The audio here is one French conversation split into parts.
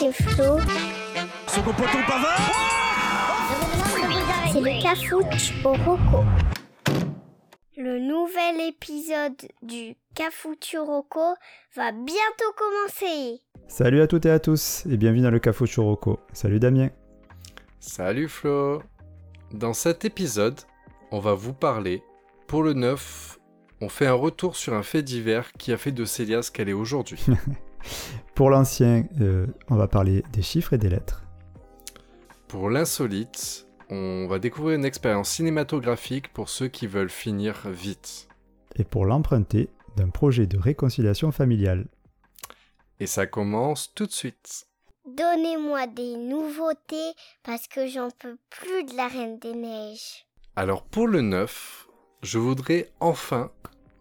c'est Flo. Son poton pavard C'est le Cafouche au Roco. Le nouvel épisode du Rocco va bientôt commencer. Salut à toutes et à tous et bienvenue dans le Cafouche au Roco. Salut Damien. Salut Flo. Dans cet épisode, on va vous parler, pour le 9, on fait un retour sur un fait divers qui a fait de Célia ce qu'elle est aujourd'hui. pour l'ancien, euh, on va parler des chiffres et des lettres. Pour l'insolite, on va découvrir une expérience cinématographique pour ceux qui veulent finir vite. Et pour l'emprunter, d'un projet de réconciliation familiale. Et ça commence tout de suite. Donnez-moi des nouveautés parce que j'en peux plus de la Reine des Neiges. Alors pour le 9, je voudrais enfin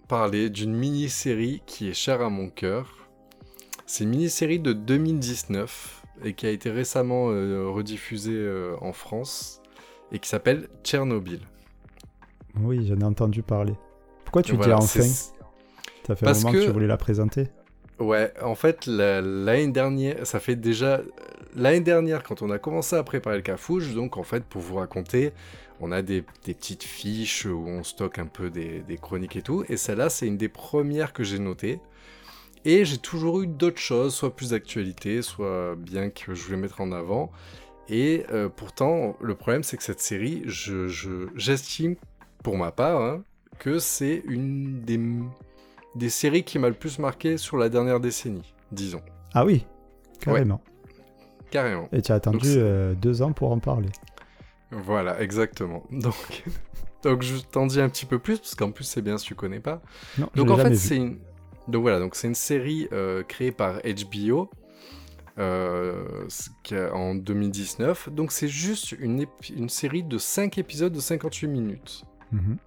parler d'une mini-série qui est chère à mon cœur. C'est une mini-série de 2019 et qui a été récemment euh, rediffusée euh, en France et qui s'appelle Tchernobyl. Oui, j'en ai entendu parler. Pourquoi tu dis enfin Ça fait un moment que... tu voulais la présenter. Ouais, en fait, l'année dernière, ça fait déjà l'année dernière quand on a commencé à préparer le cafouche, donc en fait, pour vous raconter, on a des, petites fiches où on stocke un peu des, chroniques et tout. Et celle-là, c'est une des premières que j'ai notées. Et j'ai toujours eu d'autres choses, soit plus d'actualité, soit bien que je voulais mettre en avant. Et euh, pourtant, le problème, c'est que cette série, j'estime, pour ma part, hein, que c'est une des, des séries qui m'a le plus marqué sur la dernière décennie, disons. Ah oui, carrément. Carrément. Et tu as attendu euh, deux ans pour en parler. Voilà, exactement. Donc, donc je t'en dis un petit peu plus, parce qu'en plus c'est bien si tu connais pas. Non, donc en fait, c'est une... Donc voilà, donc c'est une série euh, créée par HBO euh, en 2019. Donc c'est juste une, une, série de 5 épisodes de 58 minutes. Mhm.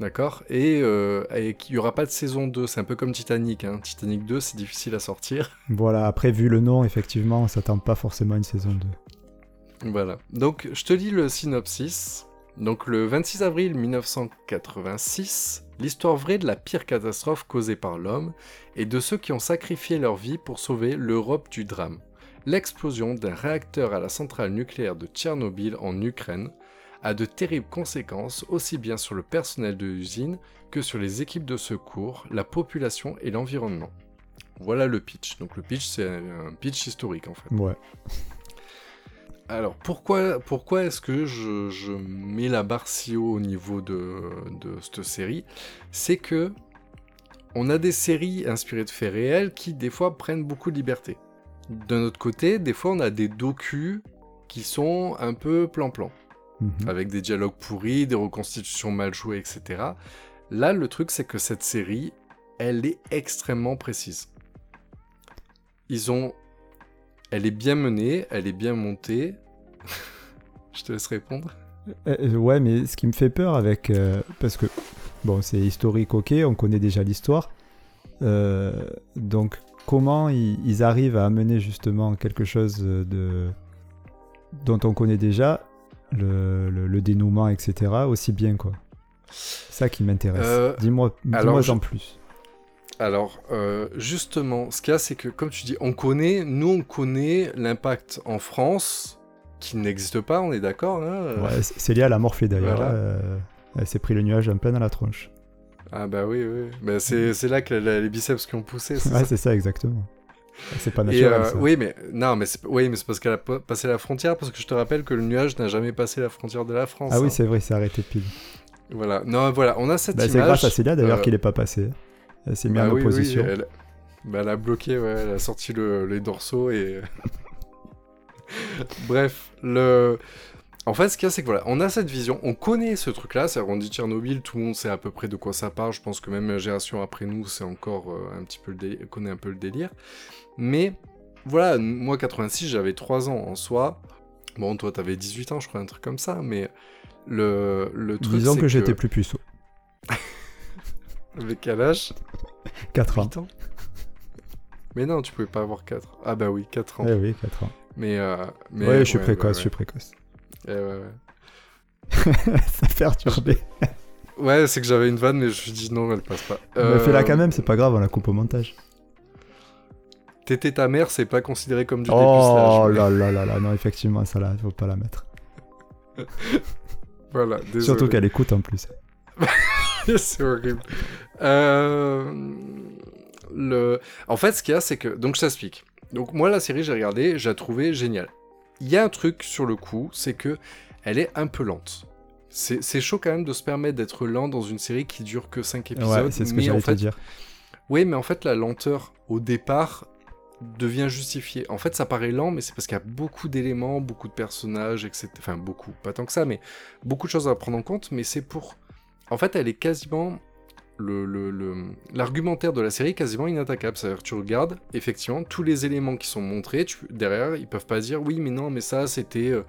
D'accord? Et, euh, il n'y aura pas de saison 2, c'est un peu comme Titanic. Hein. Titanic 2, c'est difficile à sortir. Voilà, après, vu le nom, effectivement, on s'attend pas forcément à une saison 2. Voilà. Donc, je te lis le synopsis. Donc, le 26 avril 1986, l'histoire vraie de la pire catastrophe causée par l'homme et de ceux qui ont sacrifié leur vie pour sauver l'Europe du drame. L'explosion d'un réacteur à la centrale nucléaire de Tchernobyl en Ukraine a de terribles conséquences aussi bien sur le personnel de l'usine que sur les équipes de secours, la population et l'environnement. Voilà le pitch. Donc le pitch, c'est un pitch historique en fait. Ouais. Alors pourquoi, pourquoi est-ce que je, mets la barre si haut au niveau de, cette série? C'est que on a des séries inspirées de faits réels qui des fois prennent beaucoup de liberté. D'un autre côté, des fois on a des docus qui sont un peu plan-plan, mhm. avec des dialogues pourris, des reconstitutions mal jouées, etc. Là, le truc c'est que cette série, elle est extrêmement précise. Ils ont elle est bien menée, elle est bien montée. je te laisse répondre. Euh, euh, ouais, mais ce qui me fait peur avec. Euh, parce que, bon, c'est historique, ok, on connaît déjà l'histoire. donc, comment ils, arrivent à amener justement quelque chose de dont on connaît déjà, le, dénouement, etc., aussi bien, quoi? Ça qui m'intéresse. dis-moi dis en plus. Alors, euh, justement, ce qu'il y a, c'est que, comme tu dis, on connaît, nous, on connaît l'impact en France, qui n'existe pas, on est d'accord hein Ouais, c'est lié à la morphée d'ailleurs. Euh, elle s'est pris le nuage un peu dans la tronche. Ah bah oui, oui. Bah, c'est là que les biceps qui ont poussé, c'est ouais, c'est ça, exactement. C'est pas naturel. Euh, oui, mais non, mais c'est oui, mais c'est parce qu'elle a passé la frontière. Parce que je te rappelle que le nuage n'a jamais passé la frontière de la France. Ah oui, hein. c'est vrai, c'est arrêté pile. Voilà. Non, voilà, on a cette bah, image. C'est grâce à Célia d'ailleurs qu'il n'est pas passé. Elle s'est mise en bah opposition. Bah, elle... a bloqué, ouais, elle a sorti les dorsaux et. Bref, le. En fait, ce qu'il y a, c'est que voilà, on a cette vision, on connaît ce truc-là, c'est on dit Tchernobyl, tout le monde sait à peu près de quoi ça parle. Je pense que même la génération après nous, c'est encore euh, un petit peu le connaît un peu le délire. Mais voilà, moi 86, j'avais 3 ans en soi. Bon, toi, t'avais 18 ans, je crois, un truc comme ça, mais le, le truc. Disons que, que... j'étais plus puceau. Avec quel âge? 4 ans. Mais non, tu pouvais pas avoir 4. Ah bah oui, 4 ans. Eh oui, 4 ans. Mais, euh, mais ouais, je suis précoce, je suis précoce. Eh ouais, ouais. Ça perturbé. ouais, c'est que j'avais une vanne, mais je me suis dit non, elle passe pas. Euh... Mais fais-la quand même, c'est pas grave, on la coupe au montage. Tété ta mère, c'est pas considéré comme du Oh là là là là, non, effectivement, ça là, faut pas la mettre. Voilà, désolé. Surtout qu'elle écoute en plus. c'est horrible. Euh, le... En fait, ce qu'il y a, c'est que. Donc, je t'explique. Donc, moi, la série, j'ai regardé, j'ai trouvé géniale. Il y a un truc sur le coup, c'est que elle est un peu lente. C'est chaud quand même de se permettre d'être lent dans une série qui dure que 5 épisodes. Ouais, c'est ce que j'allais en te fait, dire. Oui, mais en fait, la lenteur au départ devient justifiée. En fait, ça paraît lent, mais c'est parce qu'il y a beaucoup d'éléments, beaucoup de personnages, etc. Enfin, beaucoup, pas tant que ça, mais beaucoup de choses à prendre en compte. Mais c'est pour. En fait, elle est quasiment. Le, le- le- l'argumentaire de la série est quasiment inattaquable. C'est-à-dire que tu regardes, effectivement, tous les éléments qui sont montrés, tu- derrière, ils peuvent pas dire oui, mais non, mais ça, c'était. euh,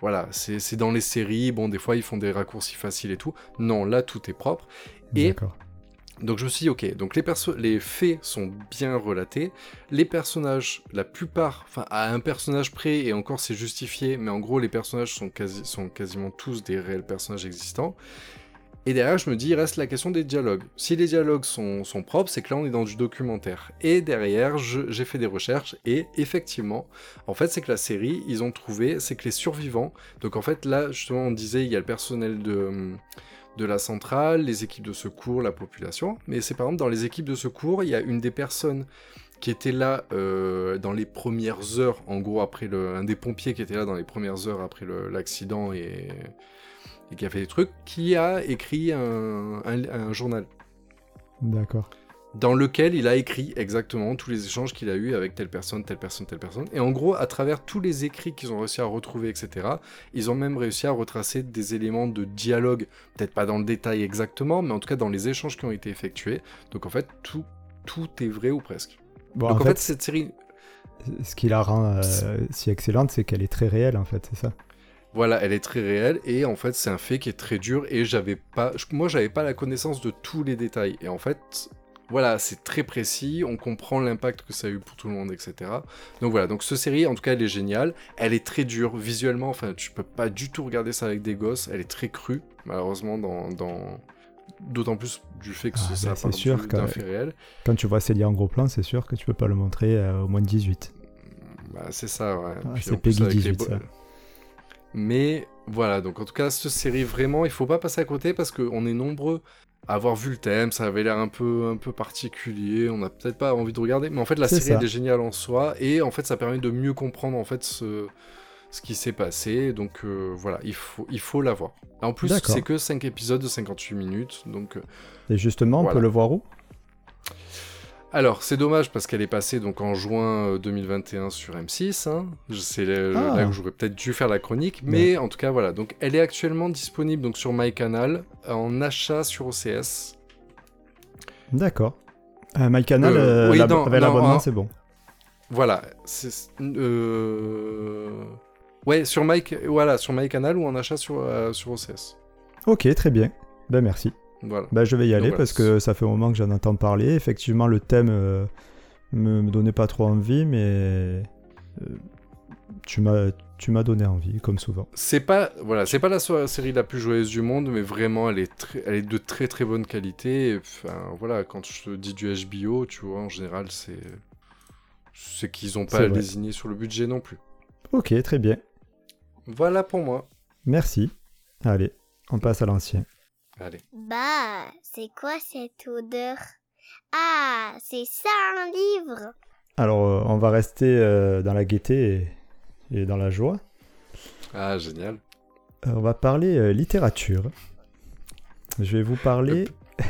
voilà, c'est dans les séries, bon, des fois, ils font des raccourcis faciles et tout. Non, là, tout est propre. Et donc je me suis dit, ok, donc les, les faits sont bien relatés, les personnages, la plupart, enfin à un personnage près, et encore c'est justifié, mais en gros les personnages sont, quasi sont quasiment tous des réels personnages existants. Et derrière, je me dis, il reste la question des dialogues. Si les dialogues sont, propres, c'est que là, on est dans du documentaire. Et derrière, j'ai fait des recherches, et effectivement, en fait, c'est que la série, ils ont trouvé, c'est que les survivants, donc en fait, là, justement, on disait, il y a le personnel de, la centrale, les équipes de secours, la population, mais c'est par exemple, dans les équipes de secours, il y a une des personnes qui était là euh, dans les premières heures, en gros, après le, un des pompiers qui était là dans les premières heures après l'accident et, et qui a fait des trucs, qui a écrit un, un- un journal D'accord. dans lequel il a écrit exactement tous les échanges qu'il a eu avec telle personne, telle personne, telle personne. Et en gros, à travers tous les écrits qu'ils ont réussi à retrouver, etc., ils ont même réussi à retracer des éléments de dialogue, peut-être pas dans le détail exactement, mais en tout cas dans les échanges qui ont été effectués. Donc en fait, tout, tout est vrai ou presque. Bon, Donc en fait, cette série, ce qui la rend euh, si excellente, c'est qu'elle est très réelle, en fait, c'est ça? Voilà, elle est très réelle et en fait c'est un fait qui est très dur et j'avais pas, moi j'avais pas la connaissance de tous les détails et en fait voilà c'est très précis, on comprend l'impact que ça a eu pour tout le monde etc. Donc voilà donc cette série en tout cas elle est géniale, elle est très dure visuellement, enfin tu peux pas du tout regarder ça avec des gosses, elle est très crue malheureusement dans, dans... d'autant plus du fait que Ah, ça ben, c'est sûr fait réel. Quand tu vois Célia en gros plan, c'est sûr que tu peux pas le montrer euh, au moins de 18. Bah, c'est ça, ouais. Ah, c'est Peggy avec les 18, bo- ça. Mais voilà, donc en tout cas, cette série, vraiment, il faut pas passer à côté parce qu'on est nombreux à avoir vu le thème, ça avait l'air un peu, un peu particulier, on n'a peut-être pas envie de regarder, mais en fait, la série, ça. elle est géniale en soi, et en fait, ça permet de mieux comprendre, en fait, ce, ce qui s'est passé, donc euh, voilà, il faut, il faut la voir. En plus, c'est que 5 épisodes de 58 minutes, donc... euh, Et justement, on peut le voir où? Alors, c'est dommage parce qu'elle est passée donc en juin euh, 2021 sur M6. Hein. C'est Ah. là où j'aurais peut-être dû faire la chronique, mais en tout cas voilà. Donc, elle est actuellement disponible donc sur MyCanal en achat sur OCS. D'accord. Euh, MyCanal, Euh, euh, oui, avec l'abonnement, c'est bon. Voilà. euh, Ouais, sur My, voilà, sur MyCanal ou en achat sur, euh, sur OCS. Ok, très bien. Ben merci. Voilà. Ben, je vais y aller voilà, parce que ça fait un moment que j'en entends parler. Effectivement, le thème euh, me, me donnait pas trop envie, mais euh, tu m'as tu m'as donné envie, comme souvent. C'est pas voilà, c'est pas la série la plus joyeuse du monde, mais vraiment elle est très, elle est de très très bonne qualité. Et, Enfin voilà, quand je te dis du HBO, tu vois, en général c'est c'est qu'ils ont pas à vrai. lésigner sur le budget non plus. Ok, très bien. Voilà pour moi. Merci. Allez, on passe à l'ancien. Allez. Bah, c'est quoi cette odeur? Ah, c'est ça un livre Alors, euh, on va rester euh, dans la gaieté et, et dans la joie. Ah génial. Euh, on va parler euh, littérature. Je vais vous parler.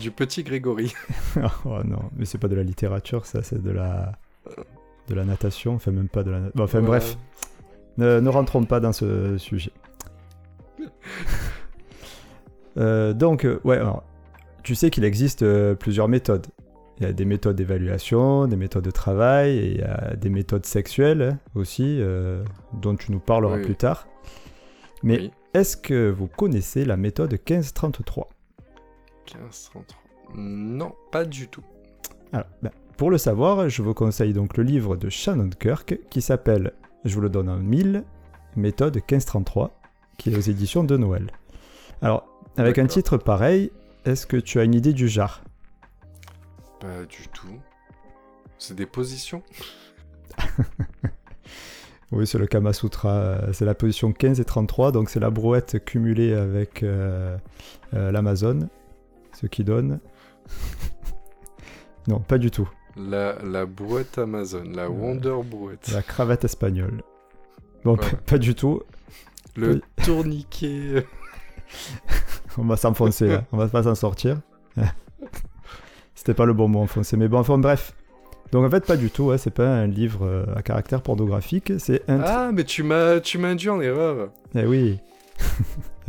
Du petit Grégory. oh non, mais c'est pas de la littérature, ça, c'est de la de la natation. Enfin, même pas de la. Bon, enfin, Ouais. bref, ne, ne rentrons pas dans ce sujet. Euh, donc, euh, ouais, alors, tu sais qu'il existe euh, plusieurs méthodes. Il y a des méthodes d'évaluation, des méthodes de travail, et il y a des méthodes sexuelles aussi, euh, dont tu nous parleras Oui. plus tard. Mais Oui. est-ce que vous connaissez la méthode 1533 1533. Non, pas du tout. Alors, ben, pour le savoir, je vous conseille donc le livre de Shannon Kirk qui s'appelle, je vous le donne en 1000, méthode 1533, qui est aux éditions de Noël. Alors, avec un titre pareil, est-ce que tu as une idée du genre? Pas du tout. C'est des positions? Oui, c'est le Kama Sutra. euh, C'est la position 15 et 33, donc c'est la brouette cumulée avec euh, euh, l'Amazon, ce qui donne. non, pas du tout. La, la brouette Amazon, la Wonder Brouette. La cravate espagnole. Bon, Ouais. pas, pas du tout. Le tourniquet. On va s'enfoncer là. On va pas s'en sortir. C'était pas le bon mot enfoncer. Mais bon, enfin bref. Donc en fait, pas du tout. ouais, C'est pas un livre euh, à caractère pornographique. C'est un. Ah, mais tu m'as tu m'as induit en erreur. Eh oui.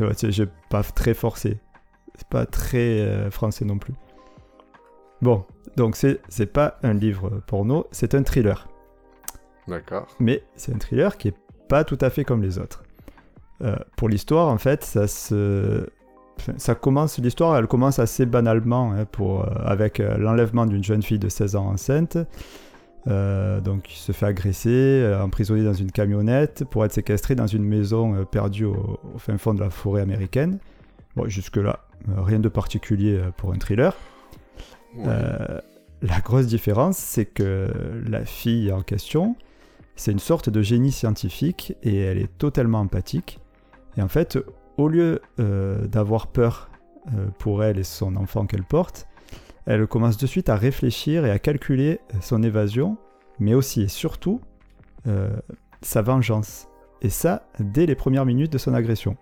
J'ai pas très forcé. C'est pas très euh, français non plus. Bon, donc c'est c'est pas un livre porno, c'est un thriller. D'accord. Mais c'est un thriller qui est pas tout à fait comme les autres. Euh, pour l'histoire, en fait, ça se. Ça commence, l'histoire, elle commence assez banalement, hein, pour, euh, avec euh, l'enlèvement d'une jeune fille de 16 ans enceinte, euh, donc qui se fait agresser, euh, emprisonnée dans une camionnette, pour être séquestrée dans une maison perdue au, au fin fond de la forêt américaine. Bon, jusque-là, rien de particulier pour un thriller. Ouais. La grosse différence, c'est que la fille en question, c'est une sorte de génie scientifique et elle est totalement empathique. Et en fait, au lieu euh, d'avoir peur euh, pour elle et son enfant qu'elle porte, elle commence de suite à réfléchir et à calculer son évasion, mais aussi et surtout euh, sa vengeance. Et ça, dès les premières minutes de son agression.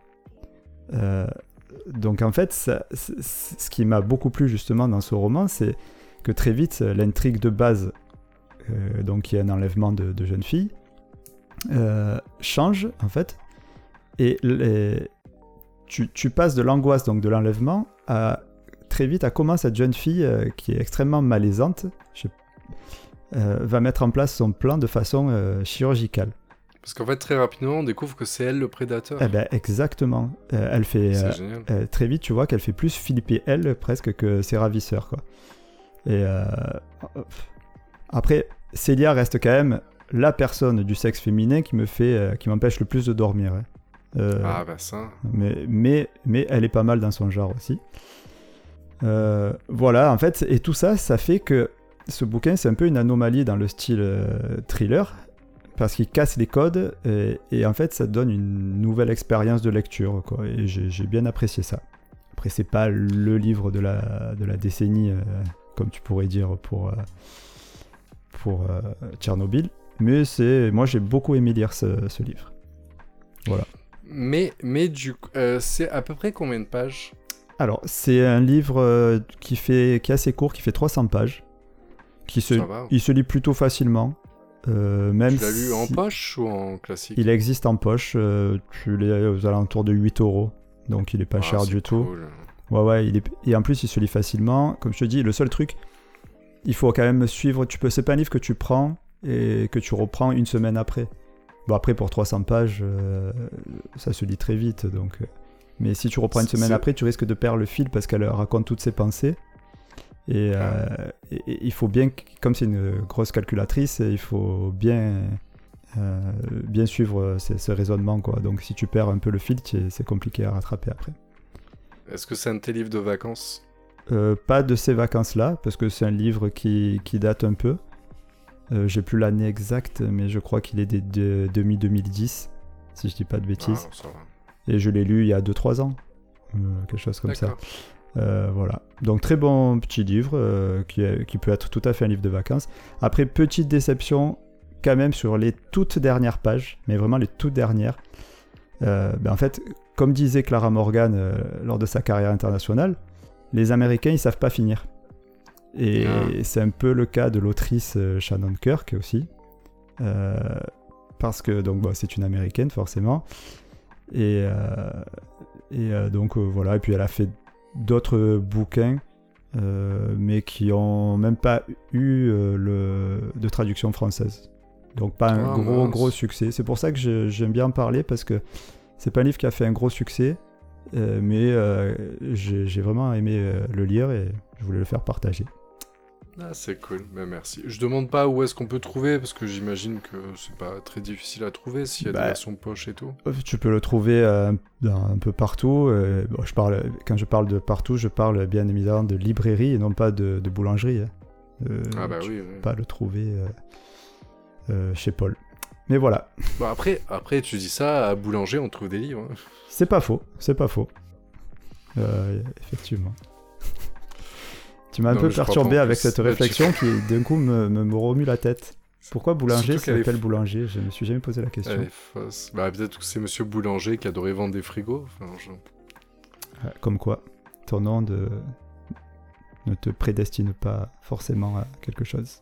Euh, donc en fait, ce qui m'a beaucoup plu justement dans ce roman, c'est que très vite, l'intrigue de base, euh, donc qui est un enlèvement de, de jeune fille, euh, change en fait. Et les- tu, tu passes de l'angoisse donc de l'enlèvement à très vite à comment cette jeune fille euh, qui est extrêmement malaisante je- euh, va mettre en place son plan de façon euh, chirurgicale. Parce qu'en fait, très rapidement, on découvre que c'est elle le prédateur. Eh ben exactement. Elle fait c'est génial. très vite, tu vois qu'elle fait plus flipper elle presque que ses ravisseurs, quoi. Et euh, après, Célia reste quand même la personne du sexe féminin qui me fait, qui m'empêche le plus de dormir. hein. Euh, Ah, bah ça. mais, mais, mais elle est pas mal dans son genre aussi. Euh, voilà, en fait, et tout ça, ça fait que ce bouquin, c'est un peu une anomalie dans le style euh, thriller, parce qu'il casse les codes, et, et en fait, ça donne une nouvelle expérience de lecture, quoi, et j'ai bien apprécié ça. Après, c'est pas le livre de la, de la décennie, comme tu pourrais dire pour, pour Tchernobyl, mais c'est, moi, j'ai beaucoup aimé lire ce, ce livre. Mais, mais du euh, c'est à peu près combien de pages Alors, c'est un livre euh, qui, fait, qui est assez court, qui fait 300 pages. Qui se, Ça va. il se lit plutôt facilement. euh, même Tu l'as lu en poche ou en classique Il existe en poche. tu l'as aux alentours de 8 euros. Donc, il est pas Ah, cher du tout. Ouais, ouais. Il est... Et en plus, il se lit facilement. Comme je te dis, le seul truc, il faut quand même suivre. Tu peux... C'est pas un livre que tu prends et que tu reprends une semaine après. Bon, après, pour 300 pages, euh, ça se lit très vite. Donc... euh, Mais si tu reprends une semaine après, tu risques de perdre le fil parce qu'elle raconte toutes ses pensées. Et, Ah. euh, et- et il faut bien, comme c'est une grosse calculatrice, il faut bien, euh, bien suivre ce, ce raisonnement. Quoi. Donc si tu perds un peu le fil, c'est compliqué à rattraper après. Est-ce que c'est un de tes livres de vacances? Euh, pas de ces vacances-là, parce que c'est un livre qui, qui date un peu. Euh, J'ai plus l'année exacte, mais je crois qu'il est des de, demi 2010, si je dis pas de bêtises. Ah. Et je l'ai lu il y a 2-3 ans, euh, quelque chose comme ça. Euh, voilà. Donc très bon petit livre qui, est- qui peut être tout à fait un livre de vacances. Après, petite déception quand même sur les toutes dernières pages, mais vraiment les toutes dernières. Ben, en fait, comme disait Clara Morgan lors de sa carrière internationale, les Américains ils savent pas finir. Et Ah. c'est un peu le cas de l'autrice euh, Shannon Kirk aussi. Euh, parce que donc bon, c'est une américaine forcément. Et, euh, et euh, donc voilà, et puis elle a fait d'autres bouquins, mais qui ont même pas eu le, de traduction française. Donc pas un Ah, gros mince. gros succès. C'est pour ça que j'aime bien en parler parce que c'est pas un livre qui a fait un gros succès, mais j'ai vraiment aimé le lire et je voulais le faire partager. Ah, c'est cool, ben, merci. Je demande pas où est-ce qu'on peut trouver, parce que j'imagine que c'est pas très difficile à trouver s'il y a Bah. des versions poche et tout. Euh, Tu peux le trouver euh, un peu partout. euh, bon, je parle, quand je parle de partout, je parle bien évidemment de librairie et non pas de, de boulangerie. hein. euh, Ah bah tu oui. peux oui. pas le trouver euh, chez Paul. Mais voilà, Bon, après, après, tu dis ça, à Boulanger, on trouve des livres. hein. c'est pas faux, c'est pas faux. Effectivement. Tu m'as un Non, peu perturbé avec cette réflexion qui d'un coup me, me, me remue la tête. Pourquoi Boulanger s'appelle Boulanger? Je me suis jamais posé la question. Bah, peut-être que c'est Monsieur Boulanger qui adorait vendre des frigos. Enfin, je- Euh, Comme quoi, ton nom de... ne te prédestine pas forcément à quelque chose.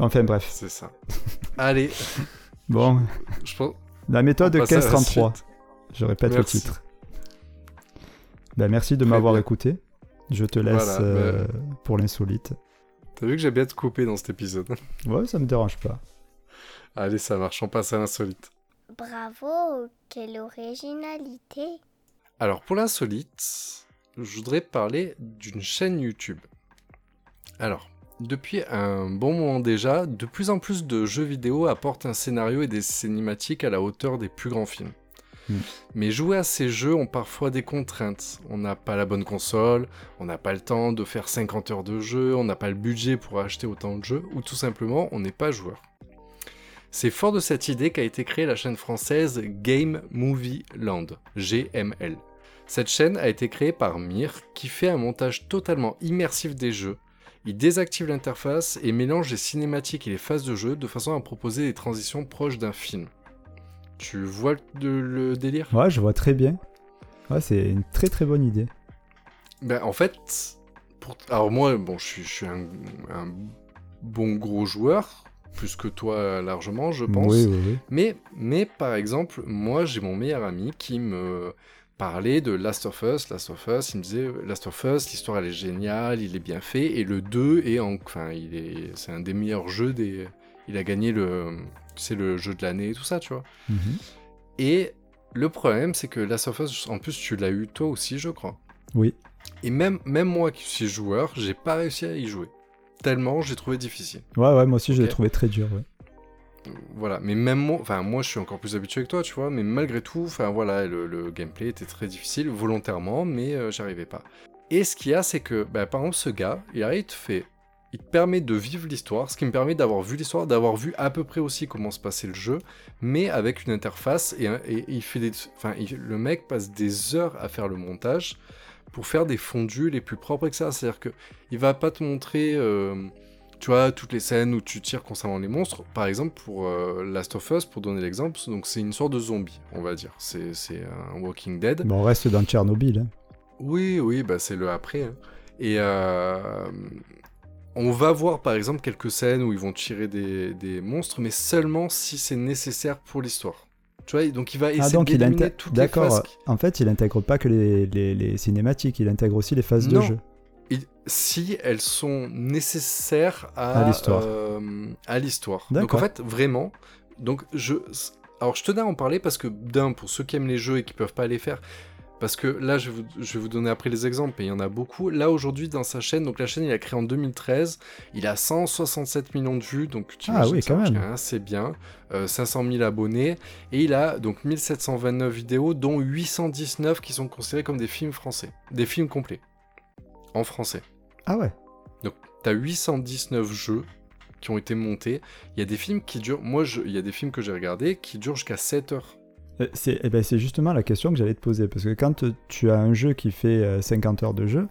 Enfin bref. C'est ça. Allez, Bon, je pense. la méthode on passe à la 1533. suite. Je répète Merci. le titre. Ben, merci de m'avoir écouté. Je te laisse Voilà, euh, pour l'insolite. T'as vu que j'ai bien te coupé dans cet épisode. Ouais, ça me dérange pas. Allez, ça marche, on passe à l'insolite. Bravo, quelle originalité. Alors, pour l'insolite, je voudrais parler d'une chaîne YouTube. Alors, depuis un bon moment déjà, de plus en plus de jeux vidéo apportent un scénario et des cinématiques à la hauteur des plus grands films. Hmm. Mais jouer à ces jeux ont parfois des contraintes. On n'a pas la bonne console, on n'a pas le temps de faire 50 heures de jeu, on n'a pas le budget pour acheter autant de jeux, ou tout simplement on n'est pas joueur. C'est fort de cette idée qu'a été créée la chaîne française Game Movie Land, GML. Cette chaîne a été créée par Mir, qui fait un montage totalement immersif des jeux. Il désactive l'interface et mélange les cinématiques et les phases de jeu de façon à proposer des transitions proches d'un film. Tu vois le, le délire? Ouais, je vois très bien. Ouais, c'est une très très bonne idée. Ben, en fait, pour... alors moi, bon, je suis, je suis un, un bon gros joueur, plus que toi largement, je pense. Oui, oui, oui. Mais, mais par exemple, moi, j'ai mon meilleur ami qui me parlait de Last of Us. Last of Us, il me disait Last of Us, l'histoire elle est géniale, il est bien fait, et le 2 est en, enfin, il est, c'est un des meilleurs jeux des, il a gagné le, c'est le jeu de l'année et tout ça, tu vois. Mhm. Et le problème, c'est que Last of Us, en plus, tu l'as eu toi aussi, je crois. Oui. Et même, même moi qui suis joueur, j'ai pas réussi à y jouer. Tellement j'ai trouvé difficile. Ouais, ouais, moi aussi je l'ai trouvé très dur. ouais. Voilà, mais même moi, enfin moi je suis encore plus habitué que toi, tu vois, mais malgré tout, enfin voilà, le, le gameplay était très difficile, volontairement, mais euh, j'arrivais pas. Et ce qu'il y a, c'est que, bah, par exemple, ce gars, il arrive, il te fait, il te permet de vivre l'histoire, ce qui me permet d'avoir vu l'histoire, d'avoir vu à peu près aussi comment se passait le jeu, mais avec une interface, et, il fait des, enfin, il- le mec passe des heures à faire le montage pour faire des fondus les plus propres, etc. C'est-à-dire que il va pas te montrer. euh, tu vois, toutes les scènes où tu tires concernant les monstres, par exemple pour euh, Last of Us, pour donner l'exemple, donc c'est une sorte de zombie, on va dire. C'est c'est un Walking Dead. Bon, on reste dans Tchernobyl. hein. Oui, oui, bah c'est le après. hein. Et euh, on va voir par exemple quelques scènes où ils vont tirer des, des monstres, mais seulement si c'est nécessaire pour l'histoire. Tu vois, donc il va essayer Ah, donc d'éliminer intègre. toutes les D'accord. En fait, il intègre pas que les, les- les cinématiques, il intègre aussi les phases de jeu. Il- si elles sont nécessaires à, À l'histoire. euh, à l'histoire. Donc en fait, vraiment, donc je, alors je tenais à en parler parce que d'un, pour ceux qui aiment les jeux et qui peuvent pas les faire, parce que là, je vais vous, je vais vous donner après les exemples, et il y en a beaucoup. Là, aujourd'hui, dans sa chaîne, donc la chaîne, il a créé en 2013, il a 167 millions de vues, donc tu Ah oui, quand même. c'est bien, euh, 500 000 abonnés, et il a donc 1729 vidéos, dont 819 qui sont considérés comme des films français, des films complets, en français. Ah ouais. T'as 819 jeux qui ont été montés. Il y a des films qui durent. Moi, je- il y a des films que j'ai regardés qui durent jusqu'à 7 heures. Euh, C'est eh ben, c'est justement la question que j'allais te poser. Parce que quand euh, tu as un jeu qui fait euh, 50 heures de jeu,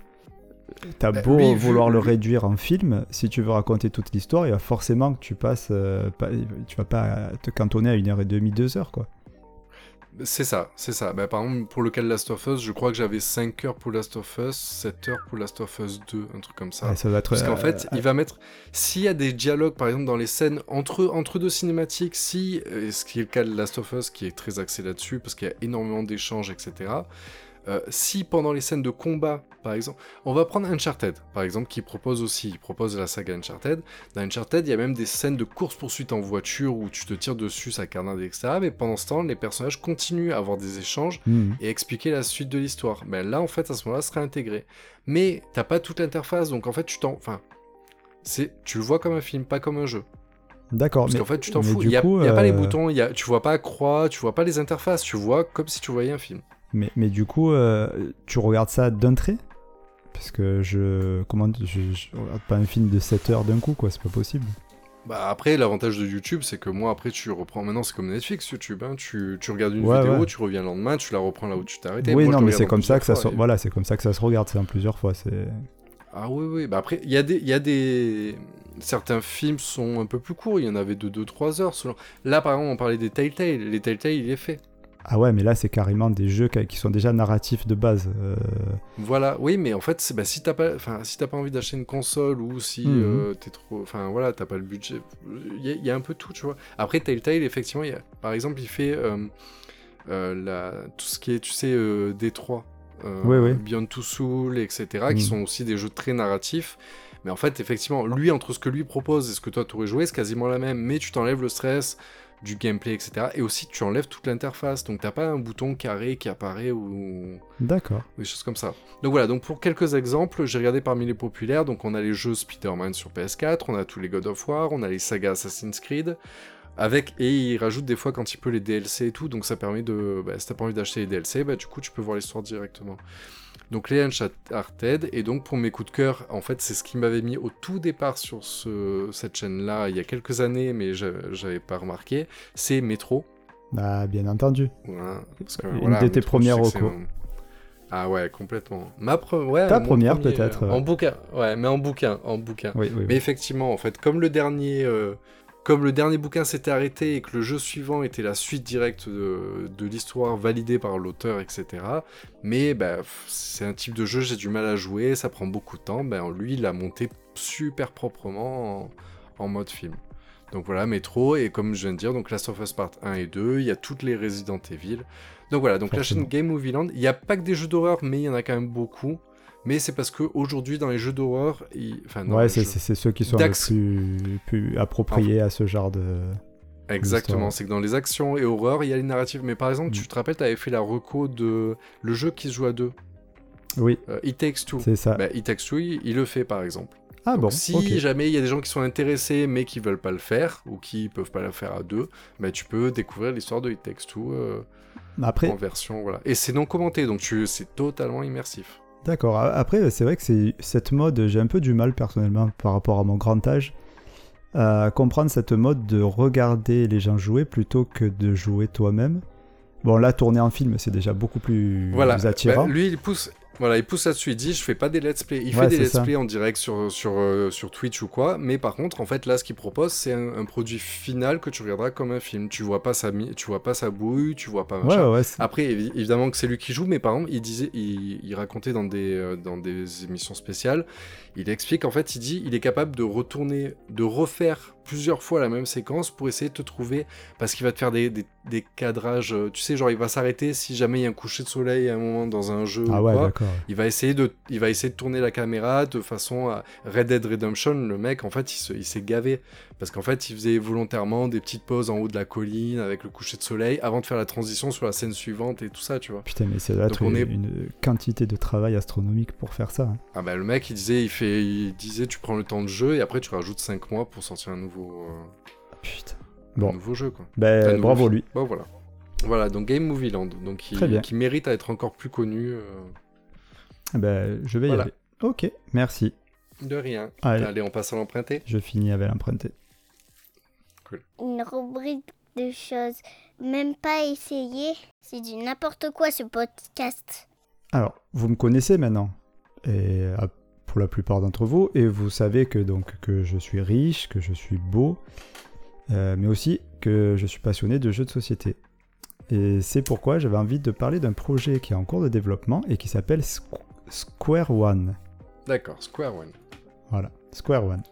t'as Bah, beau vouloir le réduire en film, si tu veux raconter toute l'histoire, il va forcément que tu passes. euh, pas- tu vas pas te cantonner à une heure et demie, deux heures, quoi. C'est ça, c'est ça. Bah, par exemple, pour le cas de Last of Us, je crois que j'avais 5 heures pour Last of Us, 7 heures pour Last of Us 2, un truc comme ça. Ouais, ça va être. Parce qu'en euh, fait, il va mettre. S'il y a des dialogues, par exemple, dans les scènes entre, entre deux cinématiques, si. euh, Ce qui est le cas de Last of Us, qui est très axé là-dessus, parce qu'il y a énormément d'échanges, etc. euh, si pendant les scènes de combat, par exemple. On va prendre Uncharted, par exemple, qui propose aussi. Il propose la saga Uncharted. Dans Uncharted, il y a même des scènes de course-poursuite en voiture où tu te tires dessus, ça carnade, etc. Mais pendant ce temps, les personnages continuent à avoir des échanges hmm. et expliquer la suite de l'histoire. Ben là, en fait, à ce moment-là, ce serait intégré. Mais t'as pas toute l'interface, donc en fait, tu t'en, enfin, c'est, tu le vois comme un film, pas comme un jeu. D'accord. Parce Mais, qu'en fait, tu t'en mais fous. Il y a, pas les euh, boutons, y a, tu vois pas croix, tu vois pas les interfaces, tu vois comme si tu voyais un film. Mais, mais du coup, euh, tu regardes ça d'un trait Parce que je. Comment. Je, je regarde pas un film de 7 heures d'un coup, quoi, c'est pas possible. Bah après, l'avantage de YouTube, c'est que moi, après, tu reprends. Maintenant, c'est comme Netflix, YouTube. hein. Tu, tu regardes une Ouais, vidéo, ouais. tu reviens le lendemain, tu la reprends là où tu t'es arrêté. oui, Moi, non, mais c'est comme ça que ça se. et- Voilà, c'est comme ça que ça se regarde, c'est en plusieurs fois. C'est. Ah oui, oui. Bah après, il y a des, il y a des, certains films sont un peu plus courts. Il y en avait de 2-3 heures. Selon... Là, par exemple, on parlait des Telltale. Les Telltale, il est fait. Ah ouais, mais là, c'est carrément des jeux qui sont déjà narratifs de base. euh, Voilà. Oui, mais en fait, bah, si t'as pas, si pas envie d'acheter une console ou si Mhm. euh, t'es trop, enfin voilà, t'as pas le budget. Il y, a- il y a un peu tout, tu vois. Après, Telltale, effectivement, y a, par exemple, il fait euh, la, tout ce qui est, tu sais, Détroit. Oui, oui. Beyond Two Soul, etc., qui Mhm. sont aussi des jeux très narratifs. Mais en fait, effectivement, lui, entre ce que lui propose et ce que toi t'aurais joué, c'est quasiment la même. Mais tu t'enlèves le stress du gameplay, etc. Et aussi, tu enlèves toute l'interface. Donc, t'as pas un bouton carré qui apparaît ou D'accord. des choses comme ça. Donc voilà, donc pour quelques exemples, j'ai regardé parmi les populaires, donc on a les jeux Spider-Man sur PS4, on a tous les God of War, on a les sagas Assassin's Creed, avec, et il rajoute des fois quand il peut les DLC et tout, donc ça permet de, bah, si t'as pas envie d'acheter les DLC, bah du coup tu peux voir l'histoire directement. Donc les Uncharted, et donc pour mes coups de cœur, en fait c'est ce qui m'avait mis au tout départ sur ce, cette chaîne-là, il y a quelques années, mais j'a- j'avais pas remarqué, c'est Metro. Bah, bien entendu. Voilà, parce que, Une voilà, de tes premières un- Ah ouais, complètement. Ma pre- ouais, Ta première, peut-être, euh. En bouquin, ouais, mais en bouquin, en bouquin. Oui, oui. Mais oui. effectivement, en fait, comme le dernier, euh, comme le dernier bouquin s'était arrêté et que le jeu suivant était la suite directe de, de l'histoire validée par l'auteur, etc. Mais bah, c'est un type de jeu, j'ai du mal à jouer, ça prend beaucoup de temps. Ben lui, il l'a monté super proprement en, en mode film. Donc voilà, Metro, et comme je viens de dire, donc Last of Us Part 1 et 2, il y a toutes les Resident Evil. Donc voilà, donc la chaîne Game Movie Land, il n'y a pas que des jeux d'horreur, mais il y en a quand même beaucoup. Mais c'est parce qu'aujourd'hui, dans les jeux d'horreur, enfin, Ouais, les c'est jeux- ceux qui sont le Dax. plus, plus appropriés à ce genre de. Exactement, c'est que dans les actions et horreurs, il y a les narratives. Mais par exemple, Mm. tu te rappelles, tu avais fait la reco de le jeu qui se joue à deux, Oui, euh, It Takes Two. c'est ça. Bah, It Takes Two, il, il le fait par exemple. ah Donc, bon, si jamais il y a des gens qui sont intéressés mais qui veulent pas le faire ou qui peuvent pas le faire à deux, bah, tu peux découvrir l'histoire de It Takes Two euh, Après, en version voilà. Et c'est non commenté, donc tu c'est totalement immersif. D'accord. Après, c'est vrai que c'est cette mode, j'ai un peu du mal personnellement par rapport à mon grand âge à comprendre cette mode de regarder les gens jouer plutôt que de jouer toi-même. Bon, là, tourner en film, c'est déjà beaucoup plus Voilà. attirant. Bah, lui, il pousse. Voilà, il pousse là-dessus, il dit je fais pas des let's play. Il Ouais, fait des let's ça. play en direct sur, sur, euh, sur Twitch ou quoi, mais par contre, en fait, là, ce qu'il propose, c'est un, un produit final que tu regarderas comme un film. Tu vois pas sa, tu vois pas sa bouille, tu vois pas ouais, ouais, Après, évi- évidemment que c'est lui qui joue, mais par exemple, il disait, il, il racontait dans des, euh, dans des émissions spéciales, il explique en fait, il dit, il est capable de retourner, de refaire plusieurs fois la même séquence pour essayer de te trouver, parce qu'il va te faire des, des, des cadrages, euh, tu sais, genre il va s'arrêter si jamais il y a un coucher de soleil à un moment dans un jeu Ah ou ouais, quoi. Il va essayer de, il va essayer de tourner la caméra de façon à Red Dead Redemption. Le mec, en fait, il se- il s'est gavé parce qu'en fait, il faisait volontairement des petites pauses en haut de la colline avec le coucher de soleil avant de faire la transition sur la scène suivante et tout ça, tu vois. Putain, mais c'est là on est- une quantité de travail astronomique pour faire ça. hein. Ah bah le mec, il disait, il fait, il disait, tu prends le temps de jeu et après tu rajoutes 5 mois pour sortir un nouveau, euh, Putain. un Bon, nouveau jeu, quoi. Un ben bravo lui. Bon voilà. Voilà, donc Game Movie Land, donc qui mérite à être encore plus connu. euh, Ben, je vais y Voilà. aller. Ok, merci. de rien. Allez, Allez, on passe à l'emprunté. je finis avec l'emprunté. Une rubrique de choses même pas essayées. C'est du n'importe quoi ce podcast. Alors, vous me connaissez maintenant, et euh, pour la plupart d'entre vous, et vous savez que donc que je suis riche, que je suis beau, euh, mais aussi que je suis passionné de jeux de société. Et c'est pourquoi j'avais envie de parler d'un projet qui est en cours de développement et qui s'appelle Squ- Square One. D'accord, Square One. Voilà, Square One.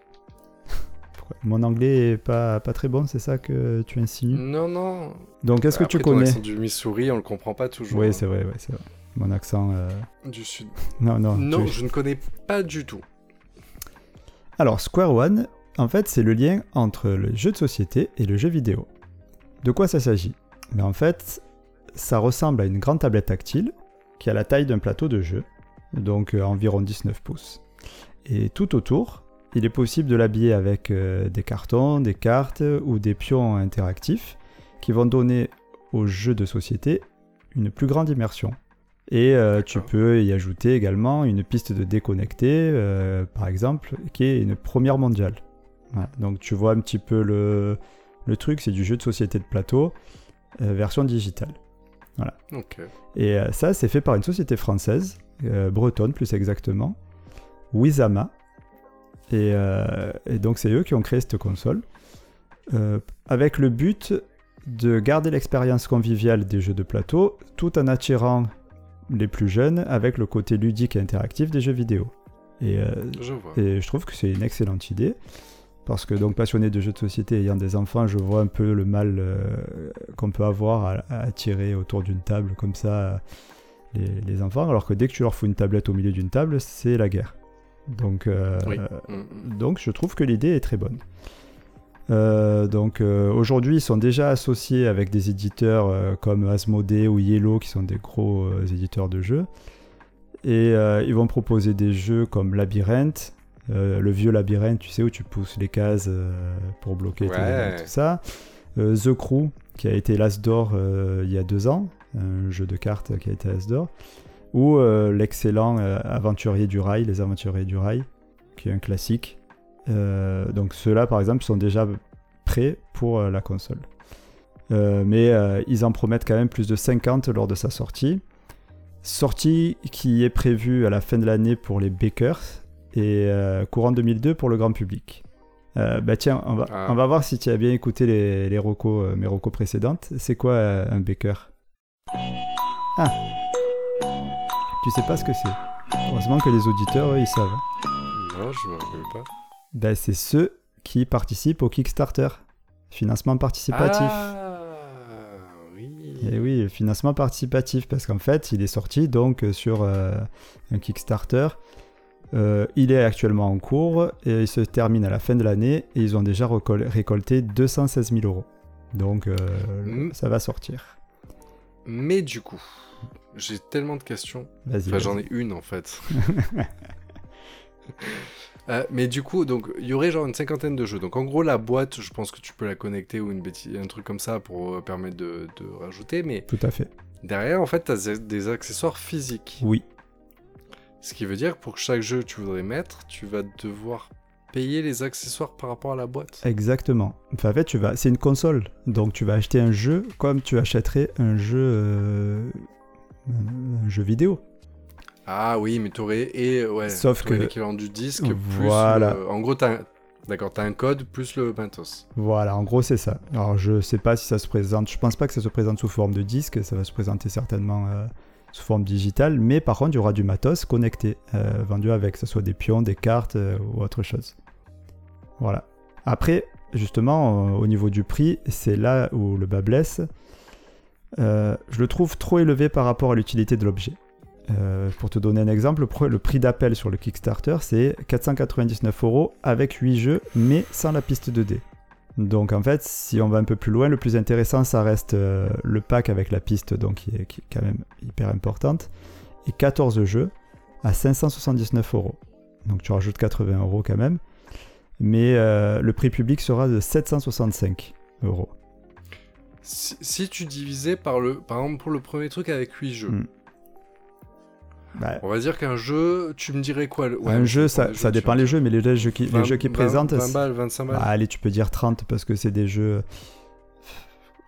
Mon anglais est pas, pas très bon, c'est ça que tu insinues Non, non. Donc, est-ce que tu connais accent du Missouri, on le comprend pas toujours. Oui, hein. c'est vrai, ouais, c'est vrai. Mon accent. euh, Du sud. Non, non. Non, tu- je ne connais pas du tout. Alors, Square One, en fait, c'est le lien entre le jeu de société et le jeu vidéo. De quoi ça s'agit? Mais en fait, ça ressemble à une grande tablette tactile qui a la taille d'un plateau de jeu, donc euh, environ 19 pouces. Et tout autour, il est possible de l'habiller avec euh, des cartons, des cartes ou des pions interactifs qui vont donner au jeu de société une plus grande immersion. Et euh, tu peux y ajouter également une piste de déconnecté, euh, par exemple, qui est une première mondiale. Voilà. Donc tu vois un petit peu le, le truc, c'est du jeu de société de plateau, euh, version digitale. Voilà. Et euh, ça, c'est fait par une société française, euh, bretonne plus exactement, Wizama. Et, euh, et donc, c'est eux qui ont créé cette console, avec le but de garder l'expérience conviviale des jeux de plateau, tout en attirant les plus jeunes avec le côté ludique et interactif des jeux vidéo. Et, Je vois. et je trouve que c'est une excellente idée. Parce que donc passionné de jeux de société ayant des enfants, je vois un peu le mal euh, qu'on peut avoir à, à attirer autour d'une table comme ça euh, les, les enfants, alors que dès que tu leur fous une tablette au milieu d'une table, c'est la guerre. Donc, euh, Oui. donc je trouve que l'idée est très bonne. Euh, donc aujourd'hui ils sont déjà associés avec des éditeurs comme Asmodee ou Yellow qui sont des gros éditeurs de jeux et ils vont proposer des jeux comme Labyrinthe, euh, le vieux Labyrinthe tu sais où tu pousses les cases euh, pour bloquer Ouais. tout ça, Euh, The Crew qui a été l'As d'or il y a deux ans, un jeu de cartes qui a été l'As d'or, ou l'excellent Aventurier du Rail, les Aventuriers du Rail qui est un classique. Donc ceux-là, par exemple, sont déjà prêts pour la console. Mais ils en promettent quand même plus de 50 lors de sa sortie. Sortie qui est prévue à la fin de l'année pour les bakers et euh, courant 2002 pour le grand public. Euh, bah tiens, on va, Ah. on va voir si tu as bien écouté les, les euh, mes recos précédentes. C'est quoi un baker? Ah Tu sais pas ce que c'est? Heureusement que les auditeurs, eux, ils savent. Non, je me rappelle pas. Ben, c'est ceux qui participent au Kickstarter. Financement participatif. Ah, oui. Et oui, financement participatif, parce qu'en fait, il est sorti donc sur euh, un Kickstarter. Euh, il est actuellement en cours et il se termine à la fin de l'année et ils ont déjà récolté 216 000 euros. Donc euh, Mm. ça va sortir. Mais du coup, j'ai tellement de questions. Vas-y. Enfin, j'en ai une en fait. Euh, mais du coup, donc il y aurait genre une cinquantaine de jeux. Donc en gros, la boîte, je pense que tu peux la connecter ou une bêtise, un truc comme ça pour permettre de, de rajouter. Mais Tout à fait. derrière, en fait, tu as des accessoires physiques. Oui, Ce qui veut dire que pour chaque jeu que tu voudrais mettre, tu vas devoir payer les accessoires par rapport à la boîte. exactement. Enfin, en fait, tu vas, c'est une console, donc tu vas acheter un jeu comme tu achèterais un jeu, euh, un jeu vidéo. Ah oui, mais t'aurais et ouais, Sauf que- l'équivalent du disque Voilà. plus en gros t'as d'accord, t'as un code plus le matos. Voilà, en gros c'est ça. Alors je sais pas si ça se présente, je pense pas que ça se présente sous forme de disque, ça va se présenter certainement euh, sous forme digitale, mais par contre il y aura du matos connecté, euh, vendu avec, que ce soit des pions, des cartes euh, ou autre chose. Voilà. Après, justement, euh, au niveau du prix, c'est là où le bas blesse. Je le trouve trop élevé par rapport à l'utilité de l'objet. Pour te donner un exemple, le prix d'appel sur le Kickstarter, c'est 499 euros avec 8 jeux, mais sans la piste 2D. Donc en fait, si on va un peu plus loin, le plus intéressant, ça reste euh, le pack avec la piste, donc qui est, qui est quand même hyper importante, et 14 jeux à 579 euros. Donc tu rajoutes 80 euros quand même, mais euh, le prix public sera de 765 euros. Si, si tu divisais par le par exemple pour le premier truc avec 8 jeux. Mm. On va dire qu'un jeu, tu me dirais quoi ouais, un jeu, ça dépend ça les jeux, mais les jeux qui, vois. les jeux qui 20, présentent, 20 balles, 25 balles. Bah, allez, tu peux dire 30 parce que c'est des jeux.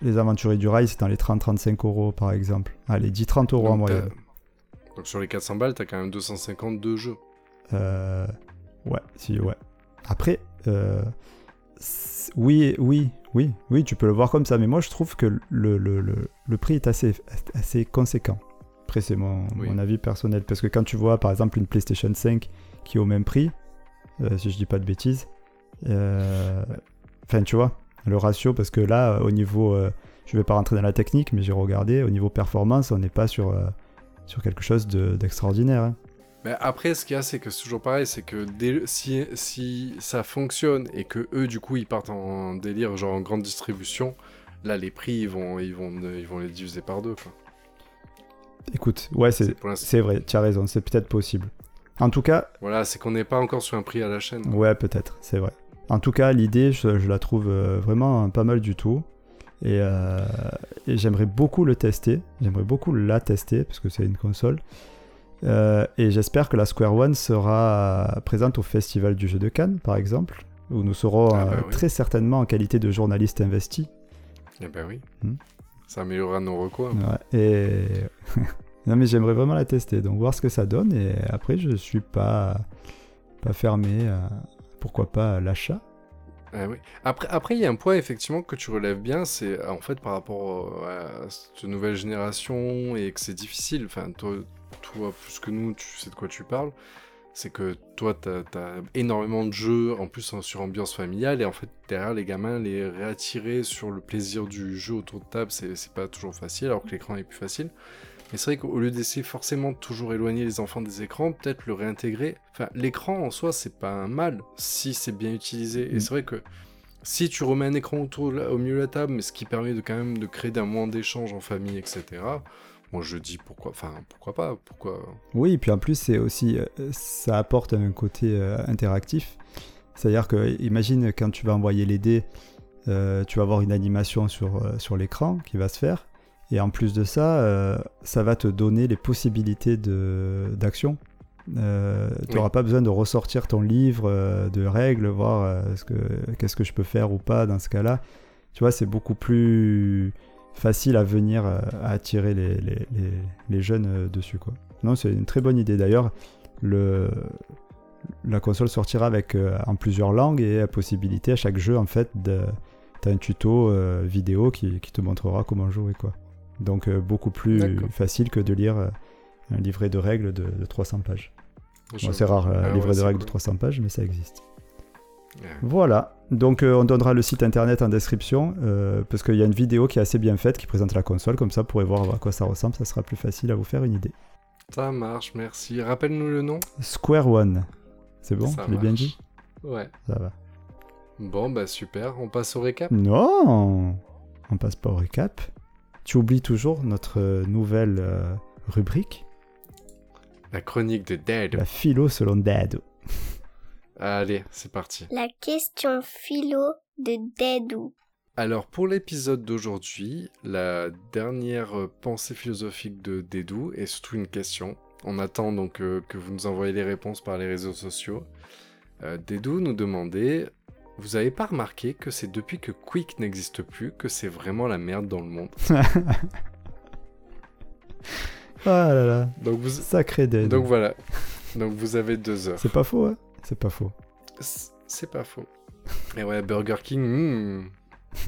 Les aventuriers du rail, c'est dans les 30-35 euros par exemple. Allez, 10-30 euros en moyenne. Donc sur les 400 balles, t'as quand même 252 jeux. Euh, ouais, si, ouais. Après, euh, oui, oui, oui, oui, tu peux le voir comme ça, mais moi je trouve que le, le, le, le prix est assez, assez conséquent. Après, c'est mon, Oui. mon avis personnel, parce que quand tu vois par exemple une PlayStation 5 qui est au même prix, euh, si je dis pas de bêtises, euh, enfin, tu vois, le ratio, parce que là, au niveau, euh, je vais pas rentrer dans la technique, mais j'ai regardé, au niveau performance, on n'est pas sur, euh, sur quelque chose de- d'extraordinaire. hein. Mais après, ce qu'il y a, c'est que c'est toujours pareil, c'est que dès- si, si ça fonctionne et que eux, du coup, ils partent en délire, genre en grande distribution, là, les prix, ils vont, ils vont, ils vont les diviser par deux. Quoi. Écoute, ouais, c'est vrai, tu as raison, c'est peut-être possible. En tout cas, Voilà, c'est qu'on n'est pas encore sur un prix à la chaîne. ouais, peut-être, c'est vrai. En tout cas, l'idée, je, je la trouve euh, vraiment pas mal du tout. Et, euh, et j'aimerais beaucoup le tester. J'aimerais beaucoup la tester parce que c'est une console. Euh, et j'espère que la Square One sera présente au Festival du jeu de Cannes, par exemple, où nous serons Ah bah oui. très certainement en qualité de journaliste investi. Eh ben oui. Hmm. Ça améliorera nos recours. Ouais, et non mais j'aimerais vraiment la tester, donc voir ce que ça donne. Et après, je suis pas pas fermé, à, pourquoi pas l'achat. Ah oui. Après, après, il y a un point effectivement que tu relèves bien, c'est en fait par rapport euh, à cette nouvelle génération et que c'est difficile. Enfin, toi, toi, plus que nous, tu sais de quoi tu parles. C'est que toi, t'as as énormément de jeux, en plus en- sur ambiance familiale, et en fait, derrière les gamins, les réattirer sur le plaisir du jeu autour de table, c'est pas toujours facile, alors que l'écran est plus facile. Mais c'est vrai qu'au lieu d'essayer forcément de toujours éloigner les enfants des écrans, peut-être le réintégrer. Enfin, l'écran en soi, c'est pas un mal si c'est bien utilisé. Et Mm. c'est vrai que si tu remets un écran autour, au milieu de la table, mais ce qui permet de quand même de créer d'un moment d'échange en famille, etc. Moi, je dis pourquoi, enfin, pourquoi pas, pourquoi. Oui, et puis en plus, c'est aussi, euh, ça apporte un côté euh, interactif. C'est-à-dire que, imagine quand tu vas envoyer les dés, euh, tu vas avoir une animation sur, sur l'écran qui va se faire. Et en plus de ça, euh, ça va te donner les possibilités d'action. Euh, tu Oui. n'auras pas besoin de ressortir ton livre de règles, voir ce que- qu'est-ce que je peux faire ou pas dans ce cas-là. Tu vois, c'est beaucoup plus facile à venir euh, à attirer les, les- les- les jeunes euh, dessus. Quoi. Non, c'est une très bonne idée. D'ailleurs, le, la console sortira avec euh, en plusieurs langues et la possibilité à chaque jeu, en fait, de, t'as un tuto euh, vidéo qui, qui te montrera comment jouer. Quoi. Donc, euh, beaucoup plus facile que de lire euh, un livret de règles de, de 300 pages. Bon, c'est rare, euh, Ah un ouais, livret de règles de cool. 300 pages, mais ça existe. Voilà, donc euh, on donnera le site internet en description euh, parce qu'il y a une vidéo qui est assez bien faite qui présente la console, comme ça vous pourrez voir à quoi ça ressemble, ça sera plus facile à vous faire une idée. Ça marche, merci. Rappelle-nous le nom. Square One, c'est bon Ça Je l'ai bien dit Ouais. Ça va. Bon, bah super. On passe au récap? Non On passe pas au récap. Tu oublies toujours notre nouvelle euh, rubrique, La chronique de Dead. la philo selon Dad. Allez, c'est parti. La question philo de Dédou. Alors pour l'épisode d'aujourd'hui, la dernière pensée philosophique de Dédou est surtout une question. On attend donc euh, que vous nous envoyez les réponses par les réseaux sociaux. Euh, Dédou nous demandait Vous avez pas remarqué que c'est depuis que Quick n'existe plus que c'est vraiment la merde dans le monde? Ah là là, Donc vous, sacré Dad. donc voilà. Donc vous avez deux heures. C'est pas faux, hein C'est pas faux. C'est pas faux. Et ouais, Burger King, hmm,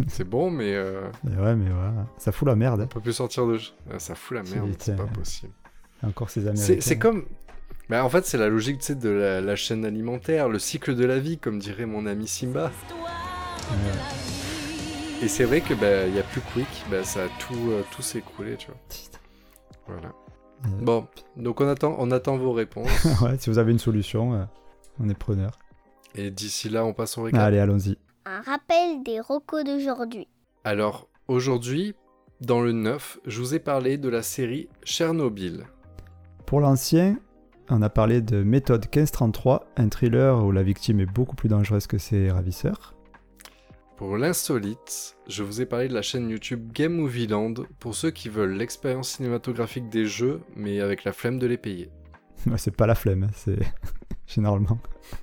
c'est bon, mais euh, Mais ouais, mais voilà, ça fout la merde. on hein. peut plus sortir de. Ah, Ça fout la merde, c'est pas possible. Encore ces Américains. C'est comme. Bah, en fait, c'est la logique tu sais, de la, la chaîne alimentaire, le cycle de la vie, comme dirait mon ami Simba. Ouais. Et c'est vrai que bah, il y a plus Quick, bah, ça a tout, euh, tout s'écroulé, tu vois. Voilà. Euh, Bon, donc on attend, on attend vos réponses. ouais, si vous avez une solution, euh, on est preneur. et d'ici là, on passe au récap. Allez, allons-y. Un rappel des recos d'aujourd'hui. Alors, aujourd'hui, dans le 9, je vous ai parlé de la série Chernobyl. Pour l'ancien, on a parlé de Méthode 1533, un thriller où la victime est beaucoup plus dangereuse que ses ravisseurs. Pour l'insolite, je vous ai parlé de la chaîne YouTube Game Movie Land pour ceux qui veulent l'expérience cinématographique des jeux, mais avec la flemme de les payer. C'est pas la flemme, hein, c'est généralement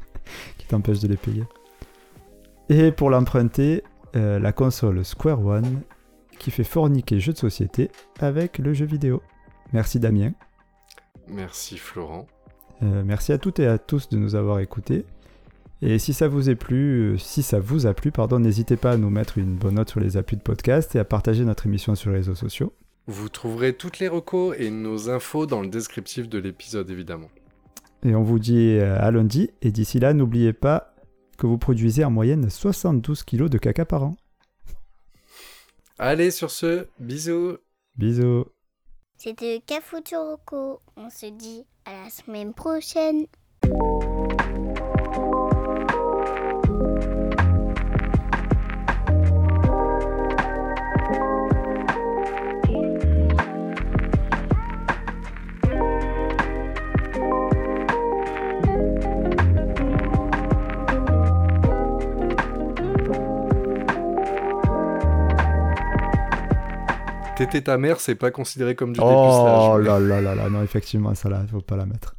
qui t'empêche de les payer. Et pour l'emprunter, euh, la console Square One qui fait forniquer jeux de société avec le jeu vidéo. Merci Damien. Merci Florent. Euh, merci à toutes et à tous de nous avoir écoutés. Et si ça vous a plu, euh, si ça vous a plu, pardon, n'hésitez pas à nous mettre une bonne note sur les applis de podcast et à partager notre émission sur les réseaux sociaux. Vous trouverez toutes les recos et nos infos dans le descriptif de l'épisode évidemment. Et on vous dit euh, à lundi. Et d'ici là, n'oubliez pas que vous produisez en moyenne 72 kilos de caca par an. Allez sur ce, bisous Bisous. C'était Cafuturoco. On se dit à la semaine prochaine. Téter ta mère, c'est pas considéré comme du. Oh mais- là là là là, non, effectivement, ça là, faut pas la mettre.